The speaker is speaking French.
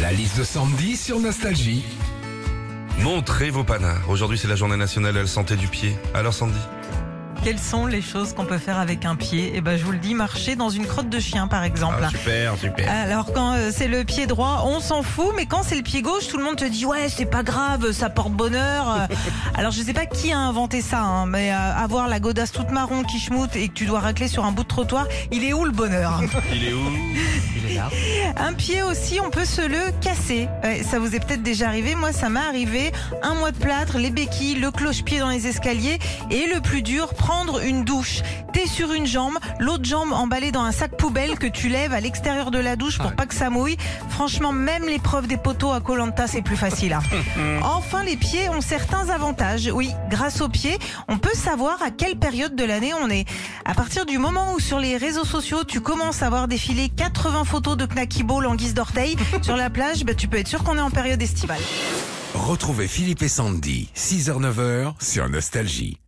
La liste de Sandy sur Nostalgie. Montrez vos panards. Aujourd'hui, c'est la journée nationale à la santé du pied. Alors, Sandy? Quelles sont les choses qu'on peut faire avec un pied? Eh ben, je vous le dis, marcher dans une crotte de chien, par exemple. Ah, Super, super. Alors quand euh, c'est le pied droit, on s'en fout, mais quand c'est le pied gauche, tout le monde te dit ouais c'est pas grave, ça porte bonheur. Alors je sais pas qui a inventé ça, hein, mais euh, avoir la godasse toute marron qui schmoute et que tu dois racler sur un bout de trottoir, il est où le bonheur? Il est où? Un pied aussi, on peut se le casser. Ouais, ça vous est peut-être déjà arrivé, moi ça m'est arrivé. Un mois de plâtre, les béquilles, le cloche-pied dans les escaliers et le plus dur, prendre une douche. T'es sur une jambe, l'autre jambe emballée dans un sac poubelle que tu lèves à l'extérieur de la douche pour pas que ça mouille. Franchement, même l'épreuve des poteaux à Colanta, c'est plus facile. hein. Enfin, les pieds ont certains avantages. Oui, grâce aux pieds, on peut savoir à quelle période de l'année on est. À partir du moment où sur les réseaux sociaux, tu commences à voir défiler 80 photos de knacky ball en guise d'orteil sur la plage, bah, tu peux être sûr qu'on est en période estivale. Retrouvez Philippe et Sandy, 6h-9h sur Nostalgie.